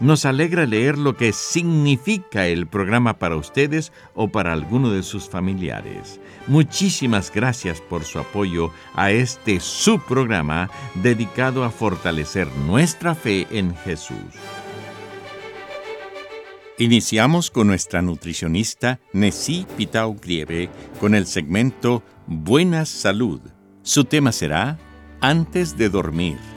Nos alegra leer lo que significa el programa para ustedes o para alguno de sus familiares. Muchísimas gracias por su apoyo a este subprograma dedicado a fortalecer nuestra fe en Jesús. Iniciamos con nuestra nutricionista Nessie Pitao Grieve con el segmento Buena Salud. Su tema será Antes de dormir.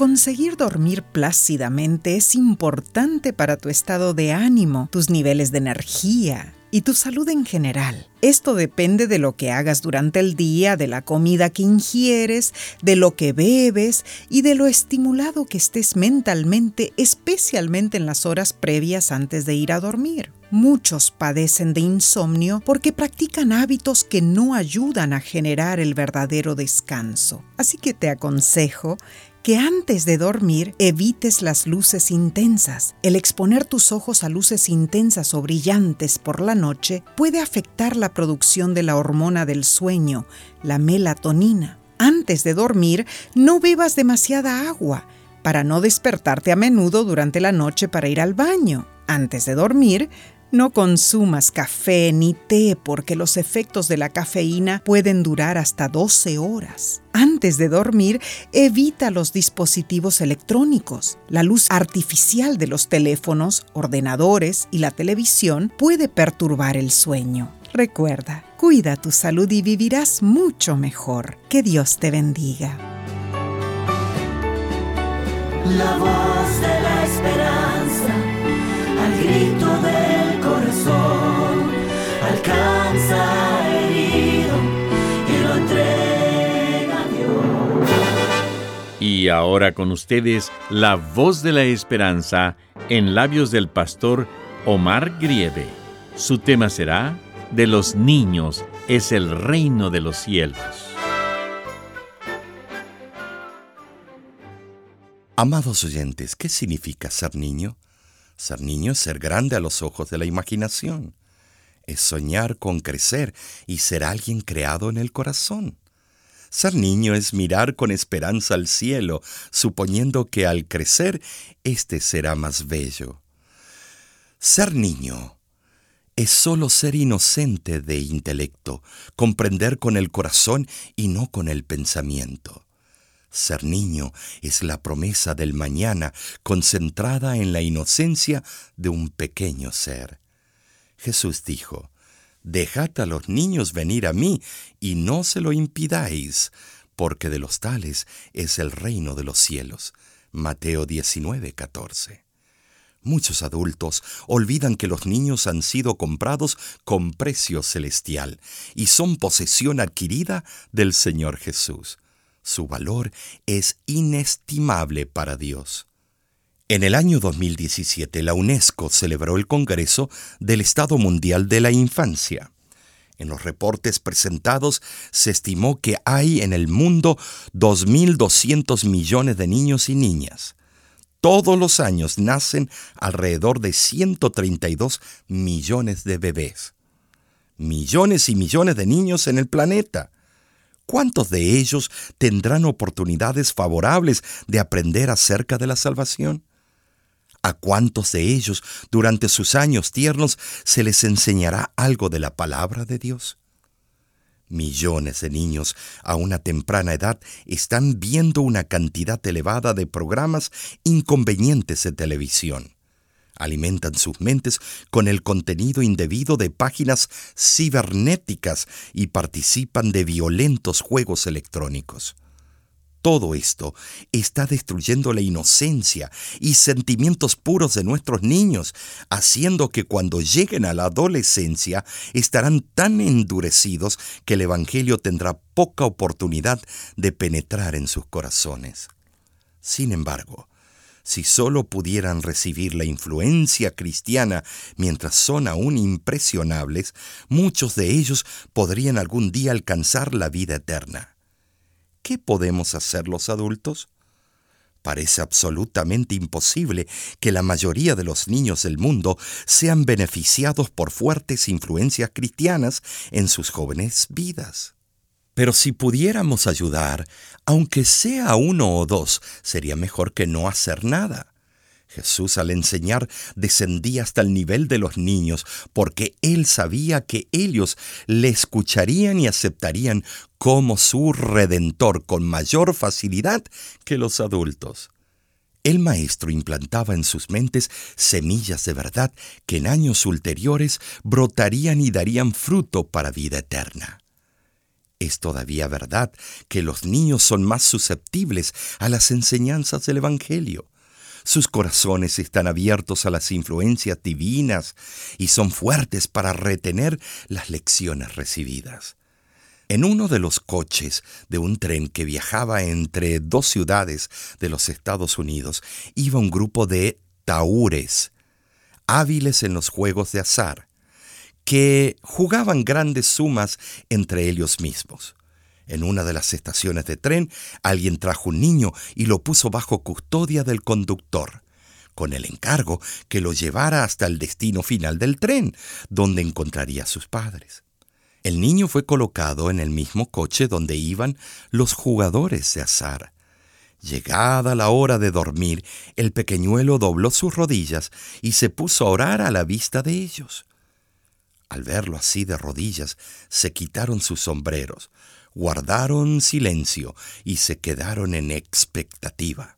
Conseguir dormir plácidamente es importante para tu estado de ánimo, tus niveles de energía y tu salud en general. Esto depende de lo que hagas durante el día, de la comida que ingieres, de lo que bebes y de lo estimulado que estés mentalmente, especialmente en las horas previas antes de ir a dormir. Muchos padecen de insomnio porque practican hábitos que no ayudan a generar el verdadero descanso. Así que te aconsejo que antes de dormir evites las luces intensas. El exponer tus ojos a luces intensas o brillantes por la noche puede afectar la producción de la hormona del sueño, la melatonina. Antes de dormir, no bebas demasiada agua para no despertarte a menudo durante la noche para ir al baño. Antes de dormir, no consumas café ni té porque los efectos de la cafeína pueden durar hasta 12 horas. Antes de dormir, evita los dispositivos electrónicos. La luz artificial de los teléfonos, ordenadores y la televisión puede perturbar el sueño. Recuerda, cuida tu salud y vivirás mucho mejor. Que Dios te bendiga. La voz de la esperanza al grito del ahora con ustedes la voz de la esperanza en labios del pastor Omar Grieve. Su tema será De los niños es el reino de los cielos. Amados oyentes, ¿qué significa ser niño? Ser niño es ser grande a los ojos de la imaginación. Es soñar con crecer y ser alguien creado en el corazón. Ser niño es mirar con esperanza al cielo, suponiendo que al crecer éste será más bello. Ser niño es solo ser inocente de intelecto, comprender con el corazón y no con el pensamiento. Ser niño es la promesa del mañana concentrada en la inocencia de un pequeño ser. Jesús dijo, Dejad a los niños venir a mí y no se lo impidáis, porque de los tales es el reino de los cielos. Mateo 19, 14. Muchos adultos olvidan que los niños han sido comprados con precio celestial y son posesión adquirida del Señor Jesús. Su valor es inestimable para Dios. En el año 2017, la UNESCO celebró el Congreso del Estado Mundial de la Infancia. En los reportes presentados se estimó que hay en el mundo 2.200 millones de niños y niñas. Todos los años nacen alrededor de 132 millones de bebés. Millones y millones de niños en el planeta. ¿Cuántos de ellos tendrán oportunidades favorables de aprender acerca de la salvación? ¿A cuántos de ellos durante sus años tiernos se les enseñará algo de la palabra de Dios? Millones de niños a una temprana edad están viendo una cantidad elevada de programas inconvenientes de televisión. Alimentan sus mentes con el contenido indebido de páginas cibernéticas y participan de violentos juegos electrónicos. Todo esto está destruyendo la inocencia y sentimientos puros de nuestros niños, haciendo que cuando lleguen a la adolescencia estarán tan endurecidos que el Evangelio tendrá poca oportunidad de penetrar en sus corazones. Sin embargo, si solo pudieran recibir la influencia cristiana mientras son aún impresionables, muchos de ellos podrían algún día alcanzar la vida eterna. ¿Qué podemos hacer los adultos? Parece absolutamente imposible que la mayoría de los niños del mundo sean beneficiados por fuertes influencias cristianas en sus jóvenes vidas. Pero si pudiéramos ayudar, aunque sea uno o dos, sería mejor que no hacer nada. Jesús al enseñar descendía hasta el nivel de los niños, porque él sabía que ellos le escucharían y aceptarían como su redentor con mayor facilidad que los adultos. El maestro implantaba en sus mentes semillas de verdad que en años ulteriores brotarían y darían fruto para vida eterna. Es todavía verdad que los niños son más susceptibles a las enseñanzas del Evangelio. Sus corazones están abiertos a las influencias divinas y son fuertes para retener las lecciones recibidas. En uno de los coches de un tren que viajaba entre dos ciudades de los Estados Unidos iba un grupo de taúres, hábiles en los juegos de azar, que jugaban grandes sumas entre ellos mismos. En una de las estaciones de tren, alguien trajo un niño y lo puso bajo custodia del conductor, con el encargo que lo llevara hasta el destino final del tren, donde encontraría a sus padres. El niño fue colocado en el mismo coche donde iban los jugadores de azar. Llegada la hora de dormir, el pequeñuelo dobló sus rodillas y se puso a orar a la vista de ellos. Al verlo así de rodillas, se quitaron sus sombreros, guardaron silencio y se quedaron en expectativa.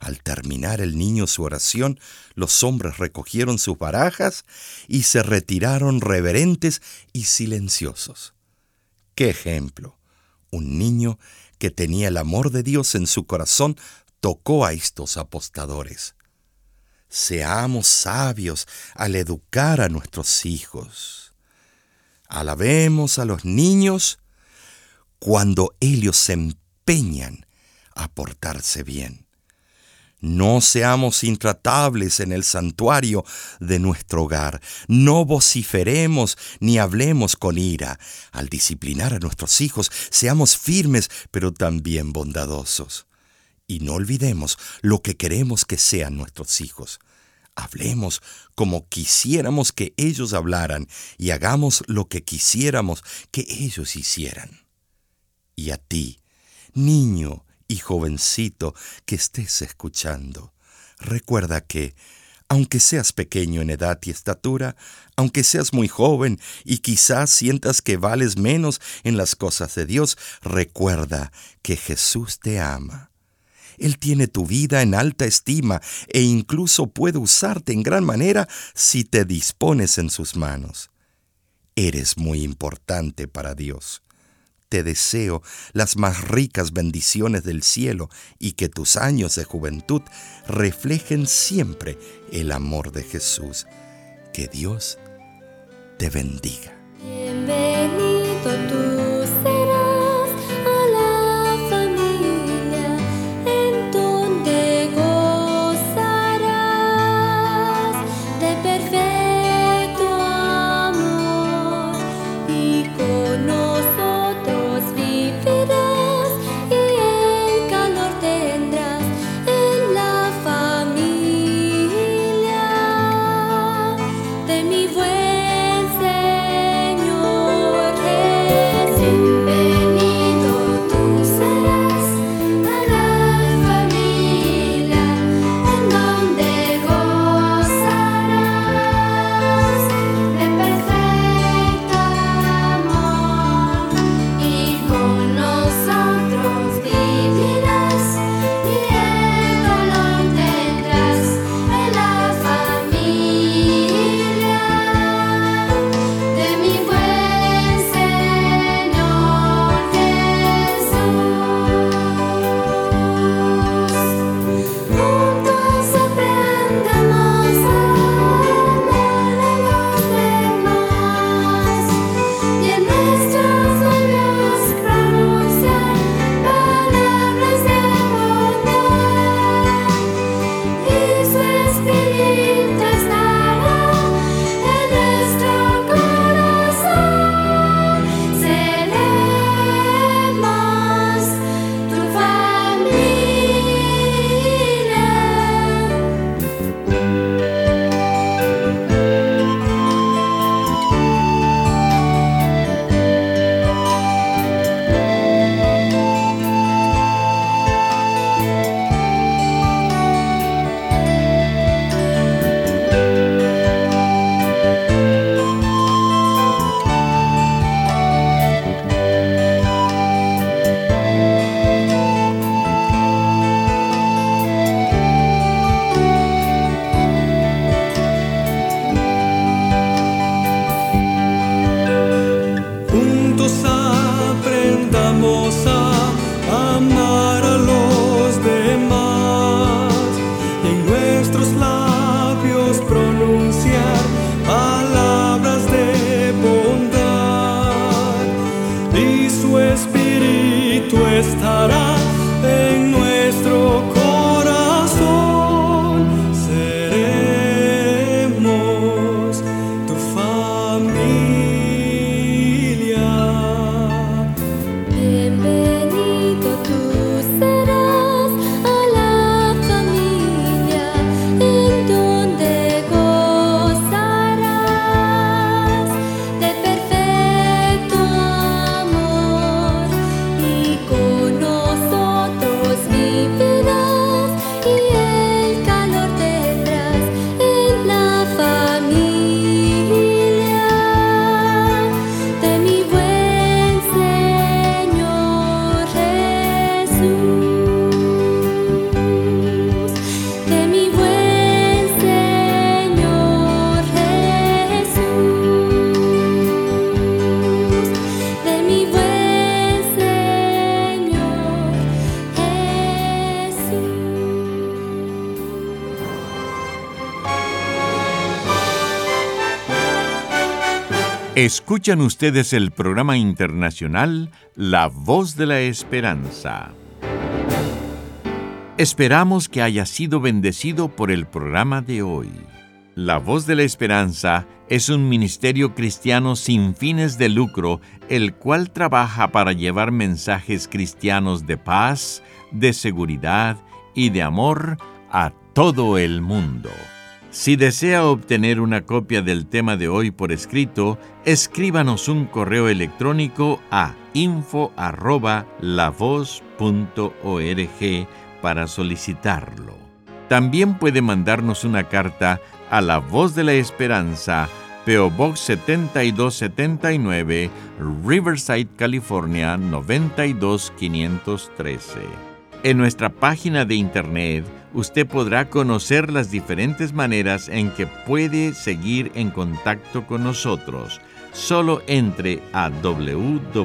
Al terminar el niño su oración, los hombres recogieron sus barajas y se retiraron reverentes y silenciosos. ¡Qué ejemplo! Un niño que tenía el amor de Dios en su corazón tocó a estos apostadores. Seamos sabios al educar a nuestros hijos. Alabemos a los niños cuando ellos se empeñan a portarse bien. No seamos intratables en el santuario de nuestro hogar. No vociferemos ni hablemos con ira. Al disciplinar a nuestros hijos, seamos firmes, pero también bondadosos. Y no olvidemos lo que queremos que sean nuestros hijos. Hablemos como quisiéramos que ellos hablaran y hagamos lo que quisiéramos que ellos hicieran y a ti, niño y jovencito que estés escuchando. Recuerda que, aunque seas pequeño en edad y estatura, aunque seas muy joven y quizás sientas que vales menos en las cosas de Dios, recuerda que Jesús te ama. Él tiene tu vida en alta estima e incluso puede usarte en gran manera si te dispones en sus manos. Eres muy importante para Dios te deseo las más ricas bendiciones del cielo y que tus años de juventud reflejen siempre el amor de Jesús. Que Dios te bendiga. Señor Escuchan ustedes el programa internacional La Voz de la Esperanza. Esperamos que haya sido bendecido por el programa de hoy. La Voz de la Esperanza es un ministerio cristiano sin fines de lucro, el cual trabaja para llevar mensajes cristianos de paz, de seguridad y de amor a todo el mundo. Si desea obtener una copia del tema de hoy por escrito, escríbanos un correo electrónico a info@lavoz.org para solicitarlo. También puede mandarnos una carta a La Voz de la Esperanza, PO Box 7279, Riverside, California 92513. En nuestra página de internet usted podrá conocer las diferentes maneras en que puede seguir en contacto con nosotros. Solo entre a www.lavoz.org.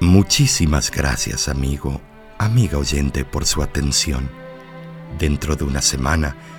Muchísimas gracias, amigo, amiga oyente, por su atención. Dentro de una semana,